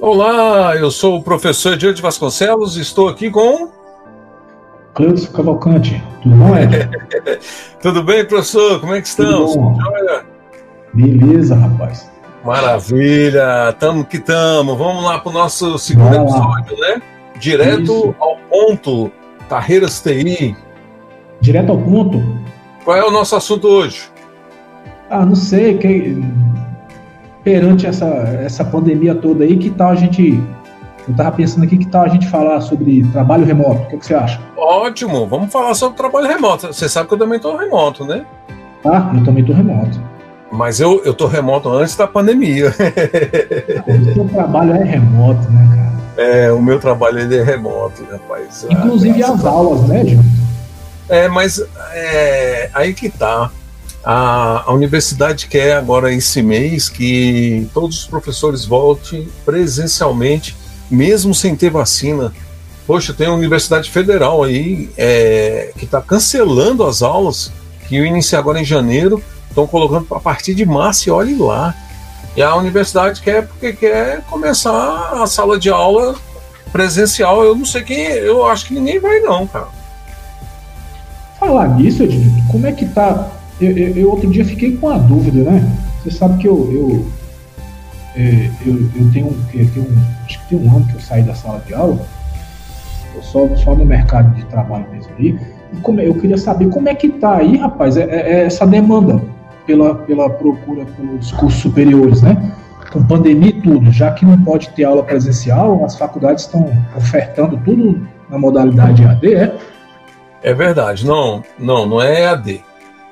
Olá, eu sou o professor Diante Vasconcelos e estou aqui com. Cleuso Cavalcante. Tudo bom, Ed? Tudo bem, professor? Como é que estamos? Beleza, rapaz. Maravilha, tamo que tamo. Vamos lá para o nosso segundo Vai episódio, lá. né? Direto Isso. ao ponto, carreiras TI. Direto ao ponto? Qual é o nosso assunto hoje? Ah, não sei. Que perante essa, essa pandemia toda aí, que tal a gente. Eu estava pensando aqui que tal a gente falar sobre trabalho remoto. O que, que, você acha? Ótimo, vamos falar sobre trabalho remoto. Você sabe que eu também estou remoto, né? Ah, eu também estou remoto. Mas eu, eu tô remoto antes da pandemia. o seu trabalho é remoto, né, cara? É, o meu trabalho ele é remoto, rapaz. Inclusive ah, as aulas, né, Júlio? É, mas é, aí que tá. A, a universidade quer agora esse mês que todos os professores voltem presencialmente, mesmo sem ter vacina. Poxa, tem a Universidade Federal aí é, que está cancelando as aulas que iam iniciar agora em janeiro, estão colocando a partir de março e olhe lá. E a universidade quer porque quer começar a sala de aula presencial. Eu não sei quem, eu acho que ninguém vai não, cara. Falar nisso, Edinho, como é que tá eu, eu, eu, outro dia fiquei com a dúvida, né? Você sabe que eu, eu, é, eu, eu tenho, eu tenho acho que tem um ano que eu saí da sala de aula, eu só, só no mercado de trabalho mesmo aí. E como, eu queria saber como é que tá aí, rapaz, é, é, é essa demanda pela, pela procura pelos cursos superiores, né? Com pandemia e tudo, já que não pode ter aula presencial, as faculdades estão ofertando tudo na modalidade EAD, é? É verdade, não, não, não é EAD.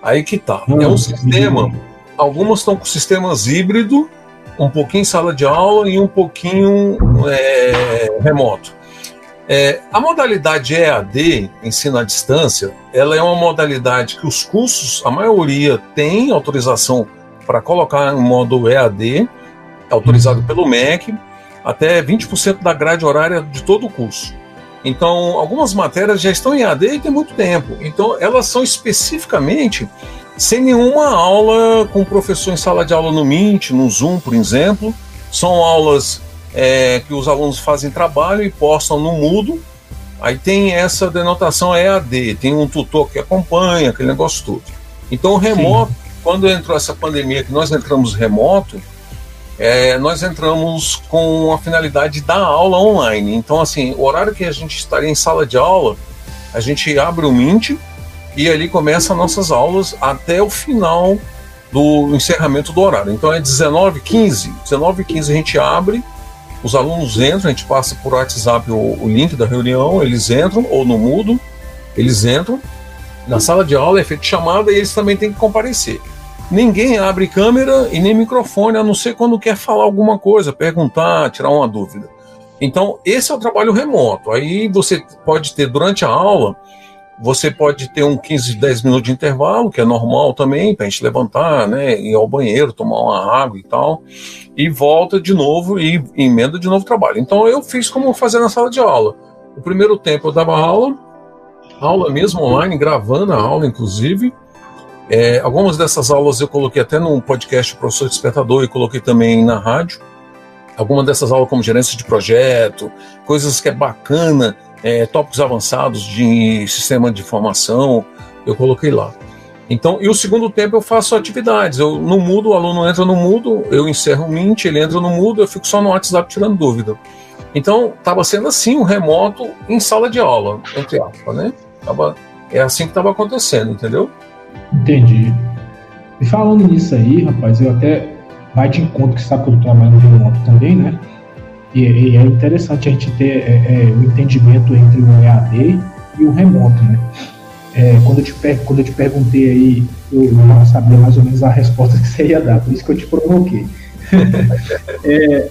Aí que tá. Hum, é um sistema. Algumas estão com sistemas híbrido, um pouquinho sala de aula e um pouquinho é, remoto. É, a modalidade EAD, ensino à distância, ela é uma modalidade que os cursos, a maioria tem autorização para colocar em modo EAD, autorizado pelo MEC, até 20% da grade horária de todo o curso. Então, algumas matérias já estão em AD e tem muito tempo. Então, elas são especificamente sem nenhuma aula com o professor em sala de aula no Mint, no Zoom, por exemplo. São aulas é, que os alunos fazem trabalho e postam no Moodle. Aí tem essa denotação EAD, tem um tutor que acompanha, aquele negócio todo. Então, o remoto, Sim. quando entrou essa pandemia, que nós entramos remoto, é, nós entramos com a finalidade da aula online. Então, assim, o horário que a gente estaria em sala de aula, a gente abre o Mint e ali começa nossas aulas até o final do encerramento do horário. Então é 19h15. 19h15 a gente abre, os alunos entram, a gente passa por WhatsApp o, o link da reunião, eles entram, ou no mudo, eles entram. Na sala de aula é feita chamada e eles também têm que comparecer. Ninguém abre câmera e nem microfone, a não ser quando quer falar alguma coisa, perguntar, tirar uma dúvida. Então, esse é o trabalho remoto. Aí você pode ter, durante a aula, você pode ter um 15, 10 minutos de intervalo, que é normal também, para a gente levantar, né, ir ao banheiro, tomar uma água e tal, e volta de novo e emenda de novo o trabalho. Então, eu fiz como fazer na sala de aula. O primeiro tempo eu dava aula, aula mesmo online, gravando a aula, inclusive, é, algumas dessas aulas eu coloquei até no podcast Professor Despertador e coloquei também na rádio. Algumas dessas aulas, como gerência de projeto, coisas que é bacana, é, tópicos avançados de sistema de informação, eu coloquei lá. Então, e o segundo tempo eu faço atividades. Eu no mudo, o aluno entra no mudo, eu encerro o Mint, ele entra no mudo, eu fico só no WhatsApp tirando dúvida. Então, estava sendo assim, um remoto em sala de aula, entre aspas, né? Tava, é assim que estava acontecendo, entendeu? Entendi. E falando nisso aí, rapaz, eu até vai de encontro que sabe que eu trabalho remoto também, né? E, e, é interessante a gente ter é, é, o entendimento entre o EAD e o remoto, né? É, quando, eu te, quando eu te perguntei aí, eu não sabia mais ou menos a resposta que você ia dar, por isso que eu te provoquei. é,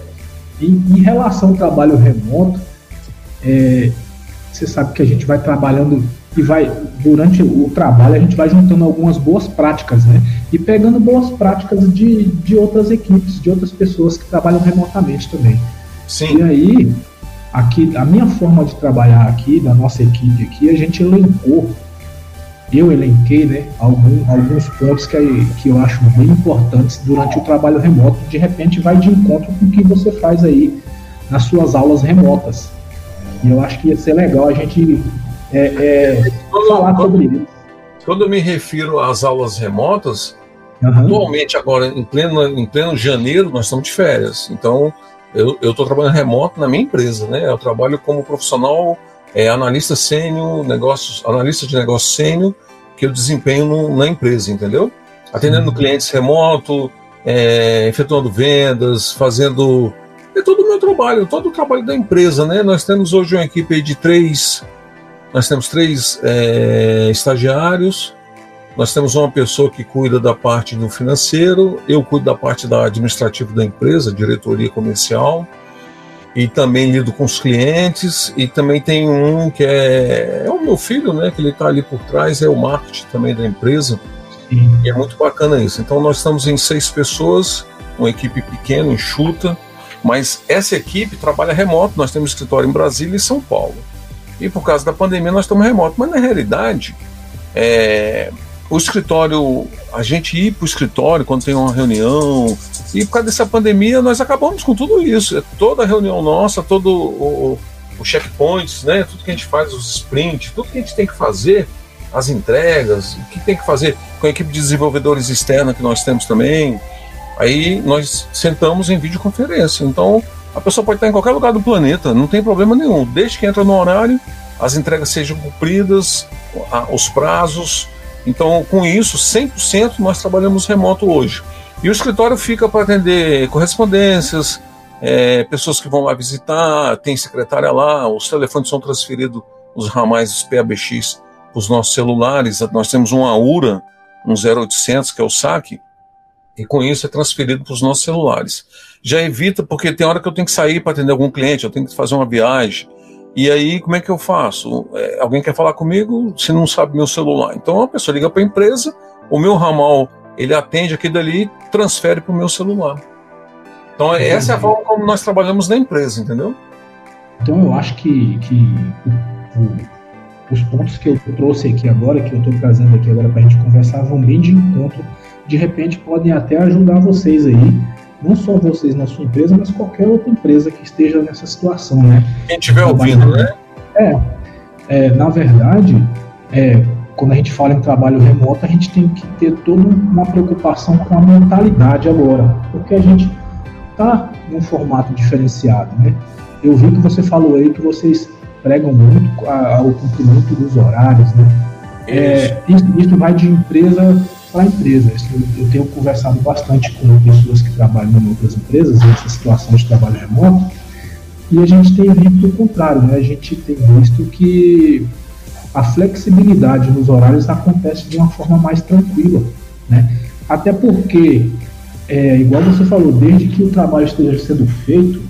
em, em, relação ao trabalho remoto, é, você sabe que a gente vai trabalhando e vai, durante o trabalho, a gente vai juntando algumas boas práticas, né? E pegando boas práticas de, de outras equipes, de outras pessoas que trabalham remotamente também. Sim. E aí, aqui, a minha forma de trabalhar aqui, da nossa equipe aqui, a gente elencou eu elenquei né, algum, alguns pontos que, que eu acho bem importantes durante o trabalho remoto. De repente, vai de encontro com o que você faz aí nas suas aulas remotas. E eu acho que ia ser legal a gente é, é, quando, falar quando, sobre isso. Quando eu me refiro às aulas remotas, uhum. atualmente, agora, em pleno, em pleno janeiro, nós estamos de férias. Então, eu estou trabalhando remoto na minha empresa. Né? Eu trabalho como profissional é analista sênior, negócios, analista de negócio sênior que eu desempenho no, na empresa, entendeu? Atendendo uhum. clientes remoto, é, efetuando vendas, fazendo é todo o meu trabalho, todo o trabalho da empresa, né? Nós temos hoje uma equipe de três, nós temos três é, estagiários, nós temos uma pessoa que cuida da parte do financeiro, eu cuido da parte da administrativa da empresa, diretoria comercial, e também lido com os clientes e também tem um que é, é o meu filho, né, que ele está ali por trás, é o marketing também da empresa. Sim. E é muito bacana isso. Então nós estamos em seis pessoas, uma equipe pequena, enxuta, mas essa equipe trabalha remoto. Nós temos escritório em Brasília e São Paulo. E por causa da pandemia nós estamos remoto. Mas na realidade, é, o escritório, a gente ir para o escritório quando tem uma reunião, e por causa dessa pandemia nós acabamos com tudo isso. É toda reunião nossa, todo o, o checkpoints, né, tudo que a gente faz, os sprints, tudo que a gente tem que fazer, as entregas, o que tem que fazer com a equipe de desenvolvedores externa que nós temos também. Aí nós sentamos em videoconferência. Então a pessoa pode estar em qualquer lugar do planeta, não tem problema nenhum, desde que entra no horário, as entregas sejam cumpridas, os prazos, então, com isso, 100% nós trabalhamos remoto hoje. E o escritório fica para atender correspondências, é, pessoas que vão lá visitar, tem secretária lá, os telefones são transferidos, os ramais PABX, para os nossos celulares. Nós temos um AURA, um 0800, que é o saque, e com isso é transferido para os nossos celulares. Já evita, porque tem hora que eu tenho que sair para atender algum cliente, eu tenho que fazer uma viagem, e aí, como é que eu faço? É, alguém quer falar comigo se não sabe meu celular? Então a pessoa liga para a empresa, o meu ramal ele atende aqui dali transfere para o meu celular. Então é, essa é a forma como nós trabalhamos na empresa, entendeu? Então eu acho que, que o, os pontos que eu trouxe aqui agora, que eu estou trazendo aqui agora para a gente conversar, vão bem de encontro. De repente podem até ajudar vocês aí não só vocês na sua empresa, mas qualquer outra empresa que esteja nessa situação, né? Quem estiver ouvindo, né? É, é, na verdade, é, quando a gente fala em trabalho remoto, a gente tem que ter toda uma preocupação com a mentalidade agora, porque a gente está num formato diferenciado, né? Eu vi que você falou aí que vocês pregam muito ao cumprimento dos horários, né? É, isso, isso vai de empresa para a empresa. Eu tenho conversado bastante com pessoas que trabalham em outras empresas, nessa situação de trabalho remoto, e a gente tem visto o contrário, né? a gente tem visto que a flexibilidade nos horários acontece de uma forma mais tranquila. Né? Até porque, é, igual você falou, desde que o trabalho esteja sendo feito,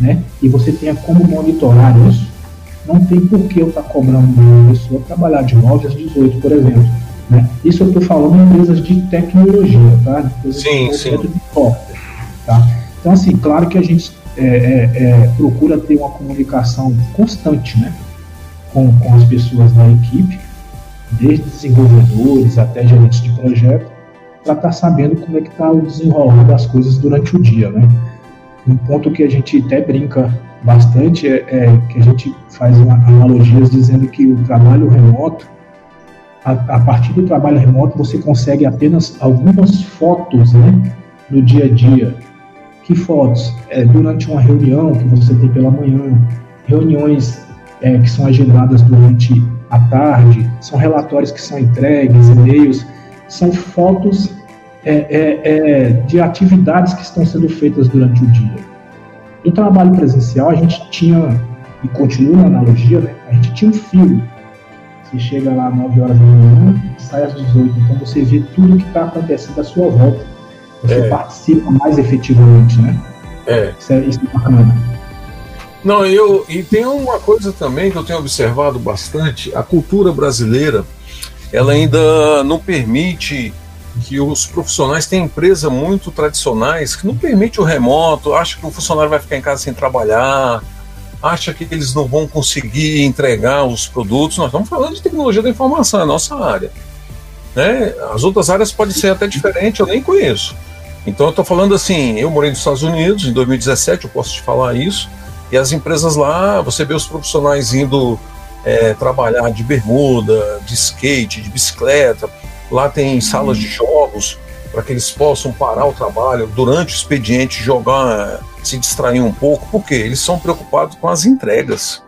né, e você tenha como monitorar isso, não tem por que eu estar tá cobrando uma pessoa trabalhar de 9 às 18, por exemplo. Né? Isso eu estou falando em empresas de tecnologia, tá? Empresas sim, de sim. De software, tá? Então, assim, claro que a gente é, é, é, procura ter uma comunicação constante né? com, com as pessoas da equipe, desde desenvolvedores até gerentes de projeto, para estar tá sabendo como é que está o desenrolar das coisas durante o dia. Né? Um ponto que a gente até brinca bastante é, é que a gente faz uma, analogias dizendo que o trabalho remoto a, a, partir do trabalho remoto, você consegue apenas algumas fotos né, do dia a dia. Que fotos? É, durante uma reunião que você tem pela manhã, reuniões é, que são agendadas durante a tarde, são relatórios que são entregues, e-mails, são fotos é, é, é de atividades que estão sendo feitas durante o dia. No trabalho presencial, a gente tinha, e continua na analogia, né? A gente tinha um fio. Você chega lá às 9 horas da manhã e sai às 18. Então você vê tudo o que está acontecendo à sua volta. Você é. participa mais efetivamente, né? É. Isso é, isso é bacana. Não, eu e tem uma coisa também que eu tenho observado bastante, a cultura brasileira, ela ainda não permite que os profissionais têm empresas muito tradicionais que não permite o remoto, acha que o funcionário vai ficar em casa sem trabalhar, acha que eles não vão conseguir entregar os produtos. Nós estamos falando de tecnologia da informação, é a nossa área. Né? As outras áreas podem ser até diferentes, eu nem conheço. Então eu estou falando assim, eu morei nos Estados Unidos em 2017, eu posso te falar isso, e as empresas lá, você vê os profissionais indo é, trabalhar de bermuda, de skate, de bicicleta, Lá tem salas de jogos para que eles possam parar o trabalho durante o expediente, jogar, se distrair um pouco, porque eles são preocupados com as entregas.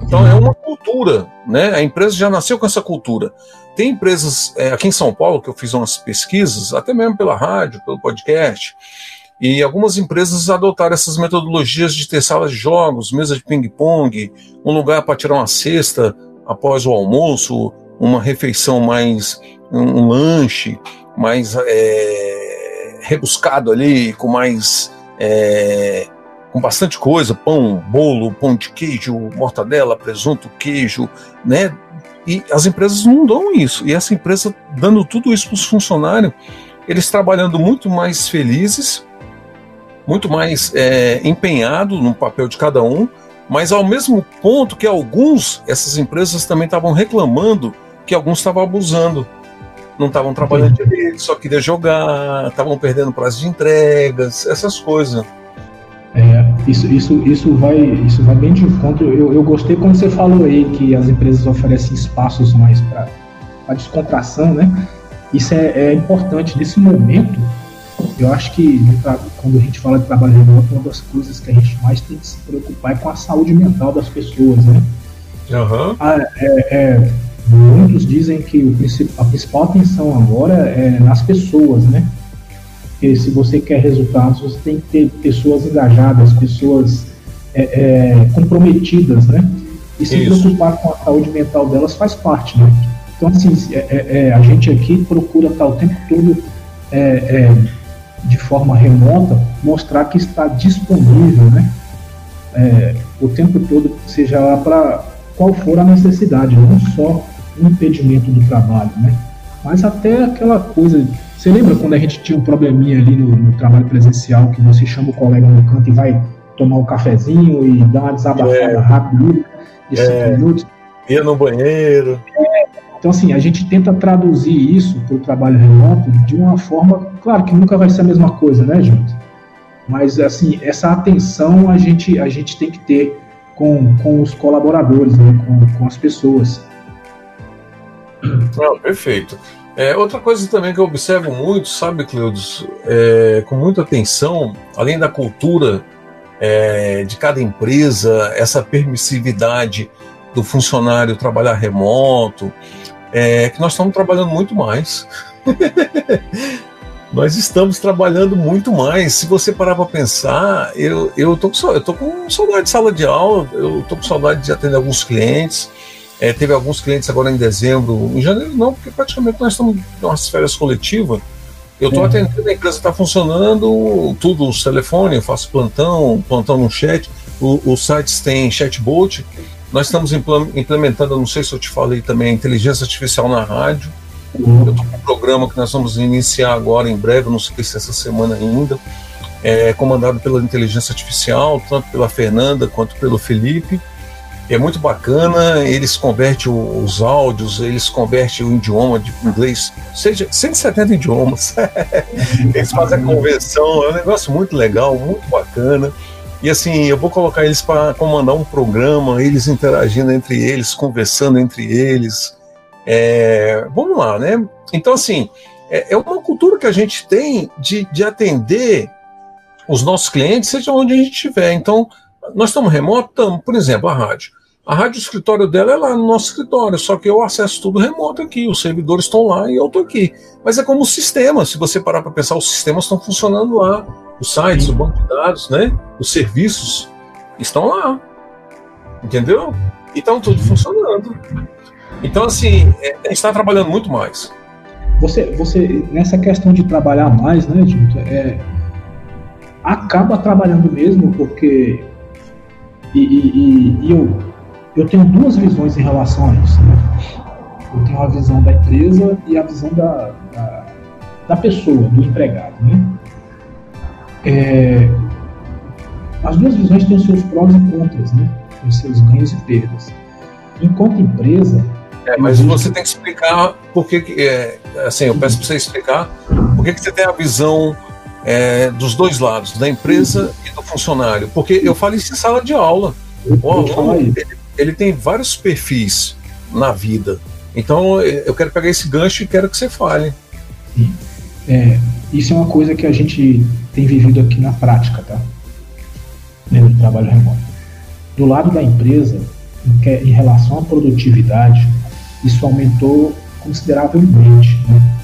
Então é uma cultura, né? A empresa já nasceu com essa cultura. Tem empresas é, aqui em São Paulo que eu fiz umas pesquisas, até mesmo pela rádio, pelo podcast, e algumas empresas adotaram essas metodologias de ter salas de jogos, mesa de ping-pong, um lugar para tirar uma cesta após o almoço, uma refeição mais um, um lanche mais é, rebuscado ali, com mais é, com bastante coisa, pão, bolo, pão de queijo, mortadela, presunto, queijo, né? E as empresas não dão isso. E essa empresa dando tudo isso para os funcionários, eles trabalhando muito mais felizes, muito mais é, no papel de cada um, mas ao mesmo ponto que alguns, essas empresas também estavam reclamando que alguns estavam abusando. Não estavam trabalhando direito, só queria jogar, estavam perdendo prazo de entregas, essas coisas. É, isso, isso, isso, vai, isso vai bem de encontro. Eu, eu gostei quando você falou aí que as empresas oferecem espaços mais para descontração, né? Isso é, é, importante nesse momento. Eu acho que quando a gente fala de trabalho remoto, uma das coisas que a gente mais tem que se preocupar é com a saúde mental das pessoas, né? Uhum. É, é Muitos dizem que o, a principal atenção agora é nas pessoas, né? Porque se você quer resultados, você tem que ter pessoas engajadas, pessoas é, é, comprometidas, né? E se Isso. preocupar com a saúde mental delas faz parte, né? Então, assim, é, é, é a gente aqui procura estar o tempo todo é, de forma remota, mostrar que está disponível, né? o tempo todo, seja lá para qual for a necessidade, não só impedimento do trabalho, né? Mas até aquela coisa. Você lembra quando a gente tinha um probleminha ali no, no trabalho presencial que você chama o colega no canto e vai tomar um cafezinho e dar uma desabafada é. rápida de cinco é. minutos? Ir no banheiro. É. Então, assim, a gente tenta traduzir isso para o trabalho remoto de uma forma, claro que nunca vai ser a mesma coisa, né, gente? Mas, assim, essa atenção a gente, a gente tem que ter com, com os colaboradores, né, com, com as pessoas. Não, perfeito. É, outra coisa também que eu observo muito, sabe, Cleudes, é, com muita atenção, além da cultura é, de cada empresa, essa permissividade do funcionário trabalhar remoto, é que nós estamos trabalhando muito mais. nós estamos trabalhando muito mais. Se você parar para pensar, eu, eu, tô com, eu tô com saudade de sala de aula, eu tô com saudade de atender alguns clientes. É, teve alguns clientes agora em dezembro, em janeiro não, porque praticamente nós estamos em umas férias coletivas. Eu estou atendendo, a empresa está funcionando, tudo, os telefones, eu faço plantão, plantão no chat, o, os sites têm chatbot. Nós estamos implementando, não sei se eu te falei também, inteligência artificial na rádio. Uhum. Eu estou com um programa que nós vamos iniciar agora em breve, não sei se essa semana ainda, é comandado pela inteligência artificial, tanto pela Fernanda quanto pelo Felipe é muito bacana, eles convertem os áudios, eles convertem o idioma de inglês, seja 170 idiomas. eles fazem a conversão, é um negócio muito legal, muito bacana. E assim, eu vou colocar eles para comandar um programa, eles interagindo entre eles, conversando entre eles. É, vamos lá, né? Então, assim, é, é uma cultura que a gente tem de, de atender os nossos clientes, seja onde a gente estiver. Então, nós estamos remoto? Estamos. Por exemplo, a rádio. A rádio escritório dela é lá no nosso escritório, só que eu acesso tudo remoto aqui, os servidores estão lá e eu estou aqui. Mas é como o sistema, se você parar para pensar, os sistemas estão funcionando lá. Os sites, o banco de dados, né? Os serviços estão lá. Entendeu? E estão tudo funcionando. Então, assim, é, a gente está trabalhando muito mais. Você, você, nessa questão de trabalhar mais, né, Edito, é, acaba trabalhando mesmo, porque. E, e, e, eu, eu tenho duas visões em relação a isso. Né? Eu tenho a visão da empresa e a visão da, da, da pessoa, do empregado. Né? É, as duas visões têm os seus prós e contras, né? Os seus ganhos e perdas. Enquanto empresa. É, mas você tem que explicar por que. É, assim, eu peço para você explicar por que, que você tem a visão é, dos dois lados, da empresa e do funcionário. Porque eu falo isso em sala de aula. O aluno, ele, ele tem vários perfis na vida. Então eu quero pegar esse gancho e quero que você fale. É, isso é uma coisa que a gente tem vivido aqui na prática, tá? No trabalho remoto. Do lado da empresa, em, relação à produtividade, isso aumentou consideravelmente. Né?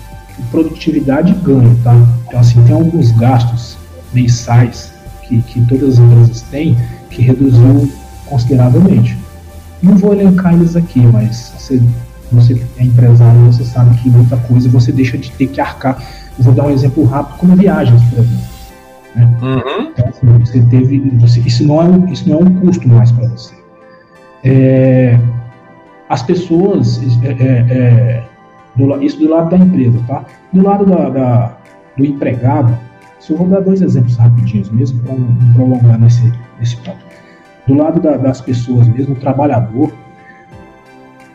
Produtividade e ganho, tá? Então, assim, tem alguns gastos mensais que, que todas as empresas têm que reduziu consideravelmente. Não vou elencar eles aqui, mas você você é empresário, você sabe que muita coisa você deixa de ter que arcar. Eu vou dar um exemplo rápido, como viagens, por exemplo. Né? Uhum. Então, assim, você teve, você, isso, não é um, isso não é um custo mais para você. É, as pessoas, é, é, é, do, isso do lado da empresa, tá? Do lado da, da, do empregado, eu vou dar dois exemplos rapidinhos mesmo, para não prolongar nesse, nesse ponto. Do lado da, das pessoas mesmo, o trabalhador,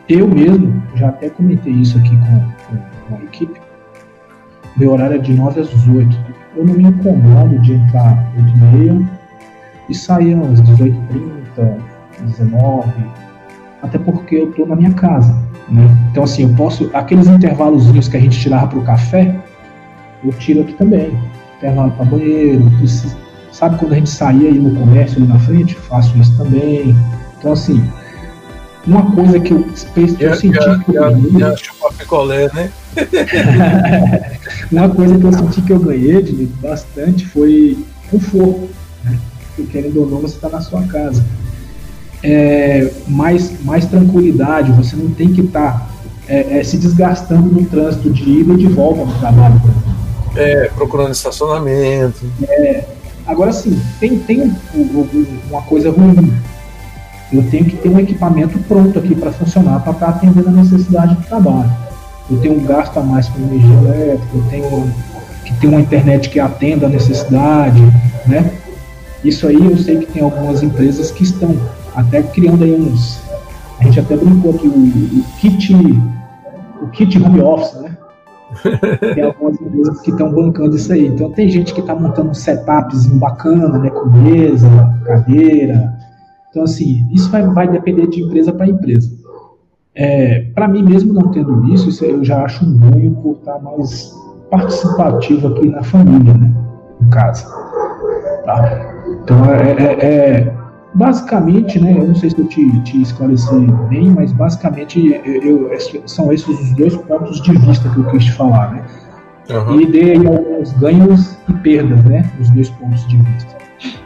eu mesmo, já até comentei isso aqui com, com, com a equipe, meu horário é de 9 às 18. Eu não me incomodo de entrar 8 e meia e sair às 18h30, 19 até porque eu estou na minha casa. Né? Então, assim, eu posso. Aqueles intervalozinhos que a gente tirava para o café, eu tiro aqui também. Intervalo para banheiro, preciso, sabe quando a gente saía aí no comércio ali na frente? Faço isso também. Então, assim, uma coisa que eu, que eu senti que eu ganhei. Já picolé, né? uma coisa que eu senti que eu ganhei de bastante foi conforto. Né? Porque querendo ou não, você está na sua casa. É, mais, mais tranquilidade, você não tem que estar tá, é, é, se desgastando no trânsito de ida e de volta no trabalho. É, procurando estacionamento. É, agora sim, tem, tem uma coisa ruim eu tenho que ter um equipamento pronto aqui para funcionar, para estar tá atendendo a necessidade do trabalho. Eu tenho um gasto a mais com energia elétrica, eu tenho que ter uma internet que atenda a necessidade, né? Isso aí eu sei que tem algumas empresas que estão até criando aí uns. A gente até brincou aqui, o, o kit, o kit home office, né? tem algumas empresas que estão bancando isso aí. Então tem gente que está montando um setupzinho bacana, né? Com mesa, cadeira, então, assim, isso vai, vai depender de empresa para empresa. É, para mim mesmo, não tendo isso, isso eu já acho um ganho por estar mais participativo aqui na família, né? No caso. Tá? Então, é, é, é, basicamente, né? Eu não sei se eu te, te esclareci bem, mas basicamente eu, eu, são esses os dois pontos de vista que eu quis te falar, né? Uhum. E dei alguns ganhos e perdas, né? Os dois pontos de vista.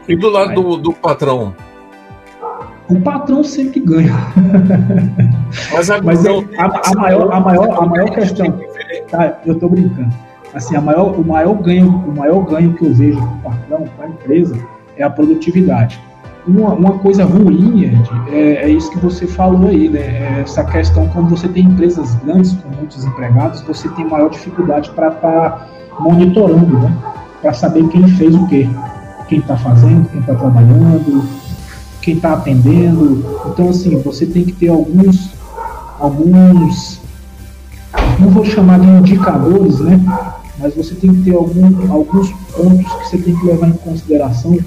E do lado do, do patrão, o patrão sempre ganha. Mas, a, Mas é, a, a, maior, a, maior, a maior questão. Tá, eu estou brincando. Assim, a maior, o, maior ganho, o maior ganho que eu vejo para o patrão, para a empresa, é a produtividade. Uma, uma coisa ruim, é, é, isso que você falou aí, né? É essa questão, quando você tem empresas grandes com muitos empregados, você tem maior dificuldade para estar tá monitorando, né? Para saber quem fez o quê, quem está fazendo, quem está trabalhando, quem está atendendo. Então, assim, você tem que ter alguns, alguns, não vou chamar de indicadores, né? Mas você tem que ter algum, alguns pontos que você tem que levar em consideração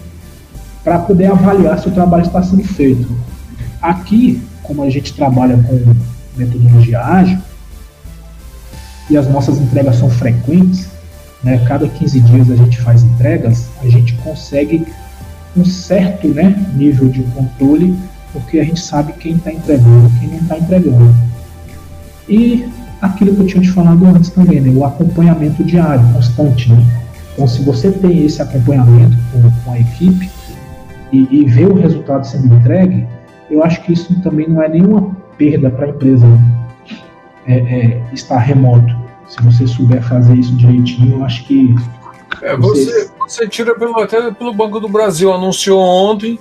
para poder avaliar se o trabalho está sendo feito. Aqui, como a gente trabalha com metodologia ágil, e as nossas entregas são frequentes, né? cada 15 dias a gente faz entregas, a gente consegue um certo né, nível de controle, porque a gente sabe quem está entregando quem não está entregando. E aquilo que eu tinha te falado antes também, né, o acompanhamento diário, constante. Né? Então, se você tem esse acompanhamento com, com a equipe e, e vê o resultado sendo entregue, eu acho que isso também não é nenhuma perda para a empresa né? é, é, estar remoto. Se você souber fazer isso direitinho, eu acho que. É, você, você tira pelo, até pelo Banco do Brasil, anunciou ontem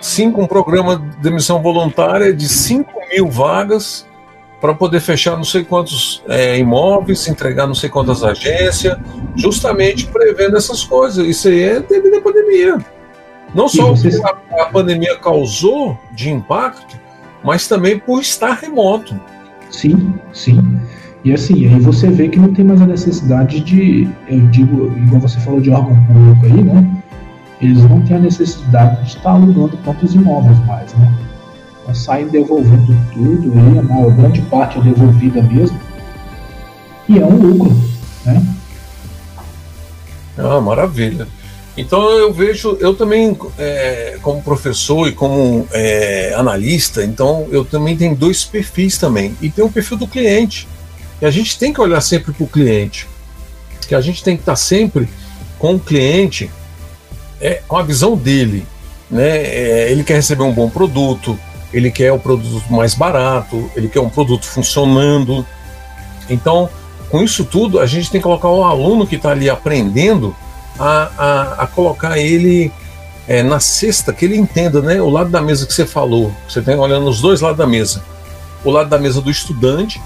cinco, um programa de demissão voluntária de 5 mil vagas para poder fechar não sei quantos é, imóveis, entregar não sei quantas agências, justamente prevendo essas coisas. Isso aí é devido à pandemia. Não só o que a, a pandemia causou de impacto, mas também por estar remoto. Sim, sim. E assim, aí você vê que não tem mais a necessidade de, eu digo, igual você falou de órgão público aí, né? Eles não têm a necessidade de estar alugando tantos imóveis mais, né? Então, saem devolvendo tudo aí, a maior grande parte é devolvida mesmo. E é um lucro, né? Ah, maravilha. Então eu vejo, eu também, é, como professor e como é, analista, então eu também tenho dois perfis também. E tem o perfil do cliente. E a gente tem que olhar sempre para o cliente. Que a gente tem que estar sempre com o cliente, é, com a visão dele. Né? É, ele quer receber um bom produto, ele quer o produto mais barato, ele quer um produto funcionando. Então, com isso tudo, a gente tem que colocar o aluno que está ali aprendendo a, a, a colocar ele é, na cesta, que ele entenda né, o lado da mesa que você falou. Você tem olhando os dois lados da mesa. O lado da mesa do estudante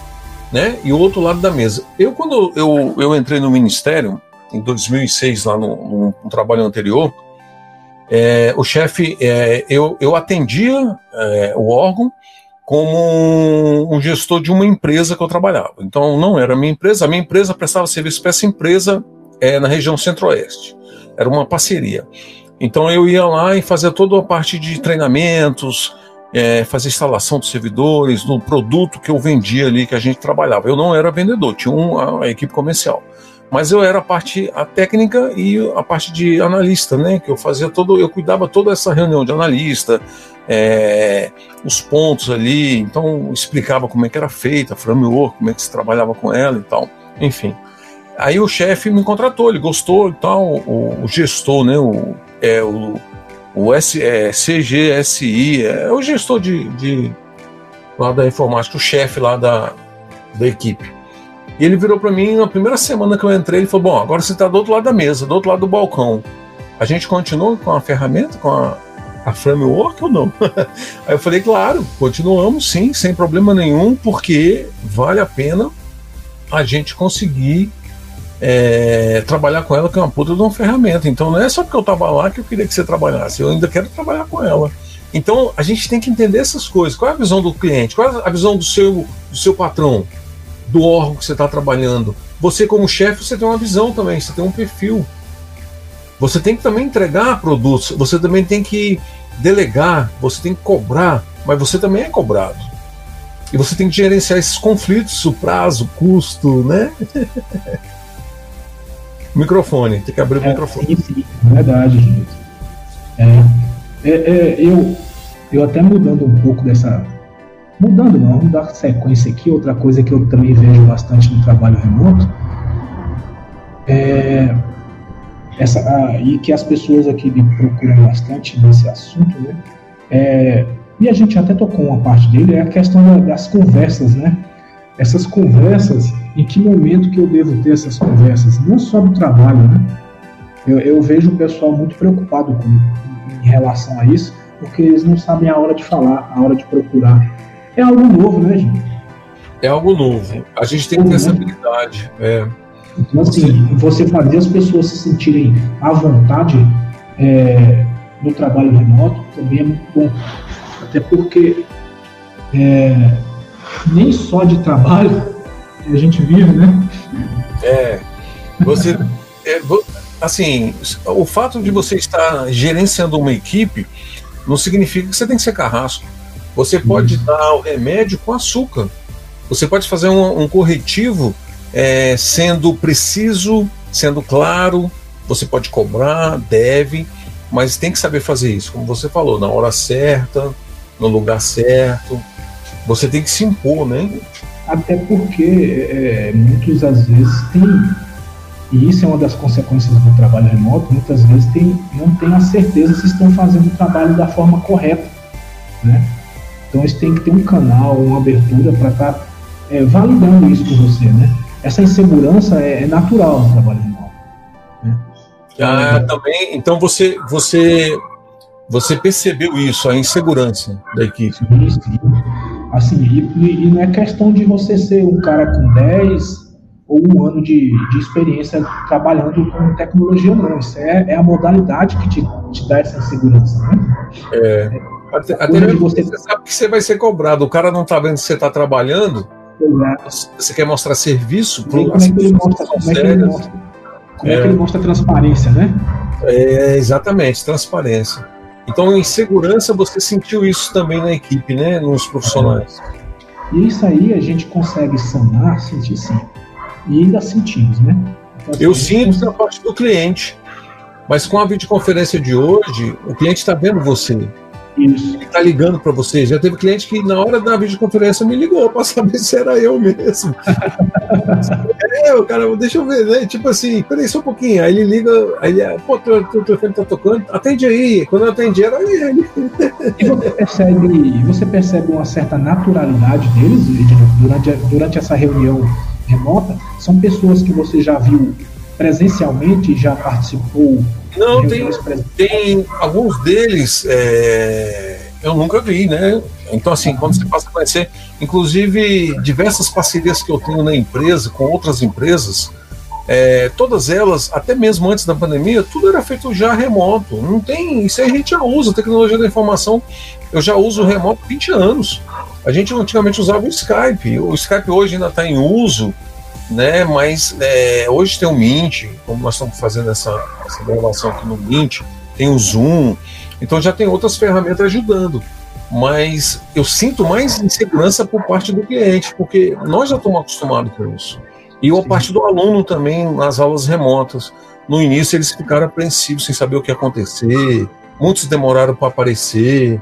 né, e o outro lado da mesa. Eu, quando eu, eu entrei no ministério, em 2006, lá no, no trabalho anterior, é, o chefe, é, eu, eu atendia é, o órgão como um, gestor de uma empresa que eu trabalhava. Então não era minha empresa, a minha empresa prestava serviço para essa empresa é, na região centro-oeste. Era uma parceria. Então eu ia lá e fazia toda a parte de treinamentos, é, fazer instalação dos servidores, no produto que eu vendia ali, que a gente trabalhava. Eu não era vendedor, tinha uma, equipe comercial mas eu era a parte a técnica e a parte de analista, né? Que eu fazia todo, eu cuidava toda essa reunião de analista, é, os pontos ali, então explicava como é que era feita a framework, como é que se trabalhava com ela e tal, enfim. Aí o chefe me contratou, ele gostou e tal, o, o gestor, né? O, é, o, o S, é, CGSI, é o gestor de, de lá da informática, o chefe lá da, da equipe. E ele virou para mim na primeira semana que eu entrei, ele falou: "Bom, agora você está do outro lado da mesa, do outro lado do balcão. A gente continua com a ferramenta, com a, a framework ou não?" Aí eu falei: "Claro, continuamos sim, sem problema nenhum, porque vale a pena a gente conseguir é, trabalhar com ela, que é uma puta de uma ferramenta. Então não é só porque eu estava lá que eu queria que você trabalhasse, eu ainda quero trabalhar com ela. Então a gente tem que entender essas coisas. Qual é a visão do cliente? Qual é a visão do seu, do seu patrão? do órgão que você está trabalhando. Você, como chefe, você tem uma visão também, você tem um perfil. Você tem que também entregar produtos, você também tem que delegar, você tem que cobrar, mas você também é cobrado. E você tem que gerenciar esses conflitos, o prazo, o custo, né? microfone, tem que abrir o é, microfone. Sim, sim, verdade, gente. É, é, é, eu, eu até mudando um pouco dessa, Mudando, não, vamos dar sequência aqui. Outra coisa que eu também vejo bastante no trabalho remoto é essa, ah, e que as pessoas aqui me procuram bastante nesse assunto, né? É, e a gente até tocou uma parte dele, é a questão da, das conversas, né? Essas conversas, em que momento que eu devo ter essas conversas? Não só do trabalho, né? Eu, eu vejo o pessoal muito preocupado com, em relação a isso, porque eles não sabem a hora de falar, a hora de procurar é algo novo, né, gente? É algo novo. A gente tem que ter essa habilidade. É. Então, assim, você fazer as pessoas se sentirem à vontade é, no trabalho remoto também é muito bom. Até porque é, nem só de trabalho a gente vive, né? É. Você. é, assim, o fato de você estar gerenciando uma equipe não significa que você tem que ser carrasco. Você pode uhum. dar o remédio com açúcar. Você pode fazer um, um corretivo é, sendo preciso, sendo claro. Você pode cobrar, deve, mas tem que saber fazer isso, como você falou, na hora certa, no lugar certo. Você tem que se impor, né? Até porque é, muitas às vezes tem e isso é uma das consequências do trabalho remoto, muitas vezes tem, não tem a certeza se estão fazendo o trabalho da forma correta. Né? Então eles têm que ter um canal, uma abertura para estar tá, é, validando isso com você. Né? Essa insegurança é, é natural no trabalho remoto. Né? Ah, também. Então você, você, você percebeu isso, a insegurança da equipe. Sim, sim. Assim, e, e não é questão de você ser um cara com 10 ou um ano de, de experiência trabalhando com tecnologia, não. Isso é, é a modalidade que te, te dá essa insegurança, né? É. Até, até você... você sabe que você vai ser cobrado. O cara não está vendo que você está trabalhando. Exato. Você quer mostrar serviço para como, é que ele mostra, como, é que ele mostra, como é. é que ele mostra transparência, né? É, exatamente, transparência. Então, em segurança, você sentiu isso também na equipe, né? Nos profissionais. E isso aí a gente consegue sanar, sentir sim e ainda sentimos, né? Então, assim, Eu sinto na parte do cliente, mas com a videoconferência de hoje, o cliente está vendo você. Isso. Ele está ligando para você. Já teve cliente que na hora da videoconferência me ligou para saber se era eu mesmo. é, o cara, deixa eu ver, né? Tipo assim, peraí só um pouquinho. Aí ele liga, aí ele, pô, teu telefone tá tocando, atende aí. Quando eu atendi, era ele. e você percebe, você percebe uma certa naturalidade deles durante, durante essa reunião remota, são pessoas que você já viu presencialmente, já participou? Não, tem, tem alguns deles é, eu nunca vi, né? Então, assim, quando você passa a conhecer, inclusive diversas parcerias que eu tenho na empresa, com outras empresas, é, todas elas, até mesmo antes da pandemia, tudo era feito já remoto. Não tem. Isso aí a gente já usa, tecnologia da informação. Eu já uso remoto há 20 anos. A gente antigamente usava o Skype. O Skype hoje ainda está em uso, né? Mas é, hoje tem o Mint, como nós estamos fazendo essa, essa gravação aqui no Mint, tem o Zoom. Então já tem outras ferramentas ajudando. Mas eu sinto mais insegurança por parte do cliente, porque nós já estamos acostumados com isso. E a parte do aluno também nas aulas remotas. No início eles ficaram apreensivos sem saber o que ia acontecer, muitos demoraram para aparecer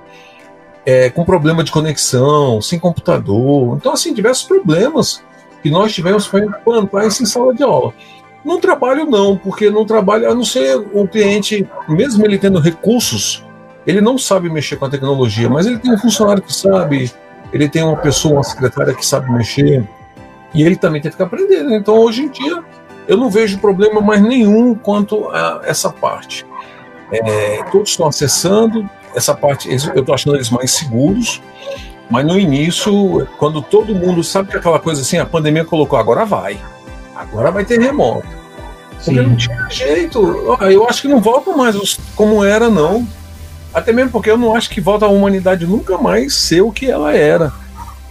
é, com problema de conexão, sem computador. Então, assim, diversos problemas que nós tivemos para implantar isso em sala de aula. No trabalho, não, porque no trabalho, a não ser o cliente, mesmo ele tendo recursos, ele não sabe mexer com a tecnologia, mas ele tem um funcionário que sabe, ele tem uma pessoa, uma secretária que sabe mexer, e ele também tem que ficar aprendendo. Então, hoje em dia, eu não vejo problema mais nenhum quanto a essa parte. É, todos estão acessando, essa parte, eu estou achando eles mais seguros, mas no início, quando todo mundo sabe que aquela coisa assim, a pandemia colocou, agora vai, agora vai ter remoto. Porque Sim. não tinha jeito. Eu acho que não volta mais como era, não. Até mesmo porque eu não acho que volta a humanidade nunca mais ser o que ela era.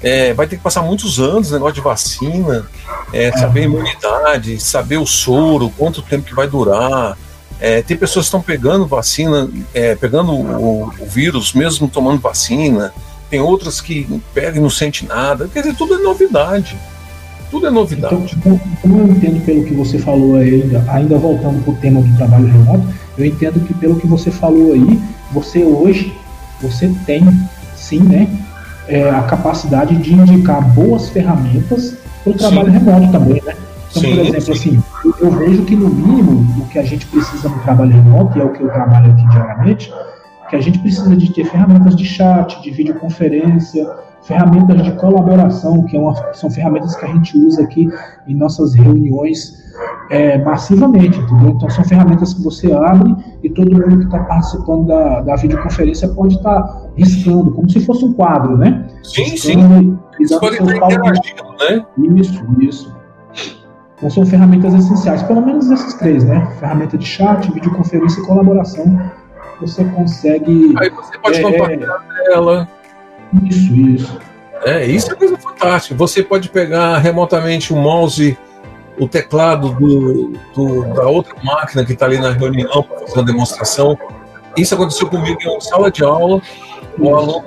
É, vai ter que passar muitos anos, negócio de vacina, é, saber a imunidade, saber o soro, quanto tempo que vai durar, é, tem pessoas que estão pegando vacina, é, pegando o, o, vírus, mesmo tomando vacina. Tem outras que pegam e não sente nada. Quer dizer, tudo é novidade. Tudo é novidade. Então, tipo, como eu entendo pelo que você falou aí, ainda voltando para o tema do trabalho remoto, eu entendo que pelo que você falou aí, você hoje, você tem sim, né, é, a capacidade de indicar boas ferramentas para o trabalho remoto também, né? Então, sim, por exemplo, sim. assim, eu vejo que no mínimo o que a gente precisa no trabalho remoto, e é o que eu trabalho aqui diariamente, que a gente precisa de ter ferramentas de chat, de videoconferência, ferramentas de colaboração, que é uma, são ferramentas que a gente usa aqui em nossas reuniões é, massivamente, entendeu? Então são ferramentas que você abre e todo mundo que está participando da, da videoconferência pode estar tá riscando, como se fosse um quadro, né? Sim, sim. Pode estar interagindo, né? Isso, isso. Então são ferramentas essenciais, pelo menos esses três, né? Ferramenta de chat, videoconferência e colaboração. Você consegue. Aí você pode é, compartilhar ela. Isso, isso. É, isso é coisa fantástica. Você pode pegar remotamente o mouse, o teclado do, do da outra máquina que está ali na reunião para fazer uma demonstração. Isso aconteceu comigo em sala de aula. O aluno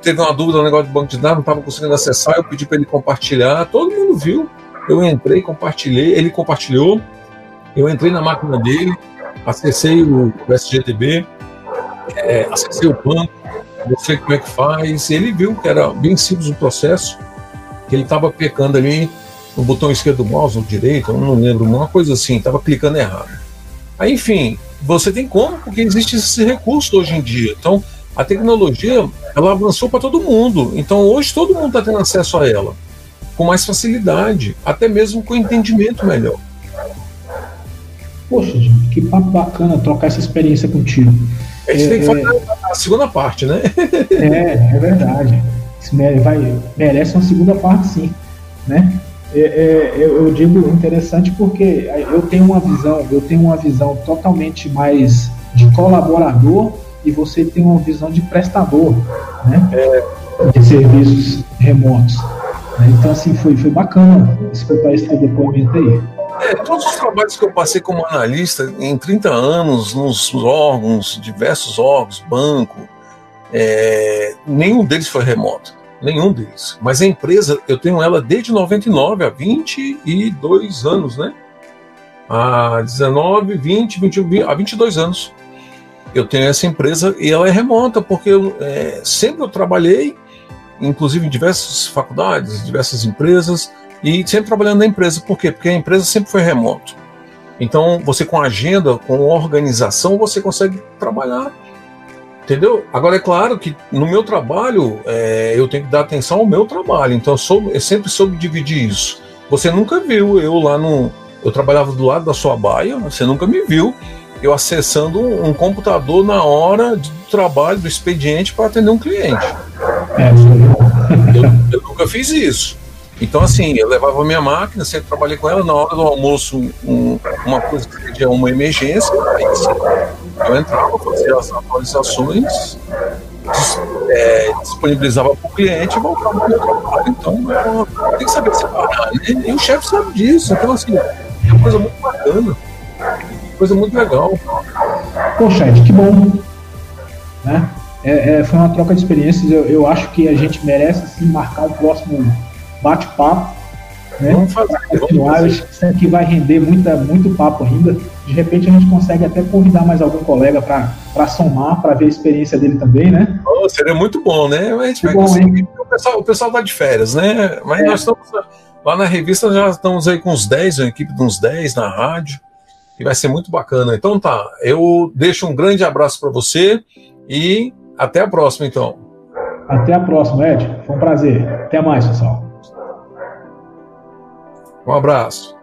teve uma dúvida no negócio de banco de dados, não estava conseguindo acessar, eu pedi para ele compartilhar, todo mundo viu. Eu entrei, compartilhei, ele compartilhou, eu entrei na máquina dele, acessei o, o SGTB, é, acessei o banco, mostrei como é que faz. Ele viu que era bem simples o processo, que ele estava pecando ali no botão esquerdo do mouse ou direito, eu não lembro, uma coisa assim, estava clicando errado. Aí, enfim, você tem como, porque existe esse recurso hoje em dia. Então, a tecnologia, ela avançou para todo mundo. Então, hoje todo mundo está tendo acesso a ela com mais facilidade, até mesmo com entendimento melhor. Poxa, gente, que papo bacana trocar essa experiência contigo. A gente é, tem que fazer é... a segunda parte, né? é, é verdade. Vai, merece uma segunda parte, sim. Né? É, é, eu, eu, digo interessante porque eu tenho uma visão, eu tenho uma visão totalmente mais de colaborador e você tem uma visão de prestador, né? É. De serviços remotos. Então, assim, foi, foi bacana escutar esse teu depoimento aí. É, todos os trabalhos que eu passei como analista em 30 anos, nos órgãos, diversos órgãos, banco, é, nenhum deles foi remoto. Nenhum deles. Mas a empresa, eu tenho ela desde 99, há 22 anos, né? Há 19, 20, 21, 20, há 22 anos. Eu tenho essa empresa e ela é remota, porque eu, é, sempre eu trabalhei inclusive em diversas faculdades, diversas empresas, e sempre trabalhando na empresa. Por quê? Porque a empresa sempre foi remoto. Então, você com agenda, com organização, você consegue trabalhar. Entendeu? Agora, é claro que no meu trabalho, é, eu tenho que dar atenção ao meu trabalho. Então, eu, sou, eu sempre soube dividir isso. Você nunca viu eu lá no. Eu trabalhava do lado da sua baia, você nunca me viu eu acessando um, um computador na hora do trabalho, do expediente, para atender um cliente. É, eu, eu, nunca fiz isso. Então, assim, eu levava minha máquina, sempre trabalhei com ela, na hora do almoço, um, uma coisa que seria uma emergência, aí eu entrava, fazia as atualizações, é, disponibilizava para o cliente e voltava para o meu trabalho. Então, tem que saber separar, né? E o chefe sabe disso. Então, assim, é uma coisa muito bacana, coisa muito legal. Ed, que bom. Né? É, é, foi uma troca de experiências. Eu, eu, acho que a gente merece sim marcar um próximo bate-papo. Né? Vamos fazer. Continuar. Vamos fazer. Aqui vai render muita, muito papo ainda. De repente a gente consegue até convidar mais algum colega para somar, para ver a experiência dele também, né? Oh, seria muito bom, né? A gente vai bom, conseguir. O pessoal, o pessoal tá de férias, né? Mas é. nós estamos lá na revista, já estamos aí com uns 10, uma equipe de uns 10 na rádio, e vai ser muito bacana. Então tá, eu deixo um grande abraço para você e até a próxima, então. Até a próxima, Ed. Foi um prazer. Até mais, pessoal. Um abraço.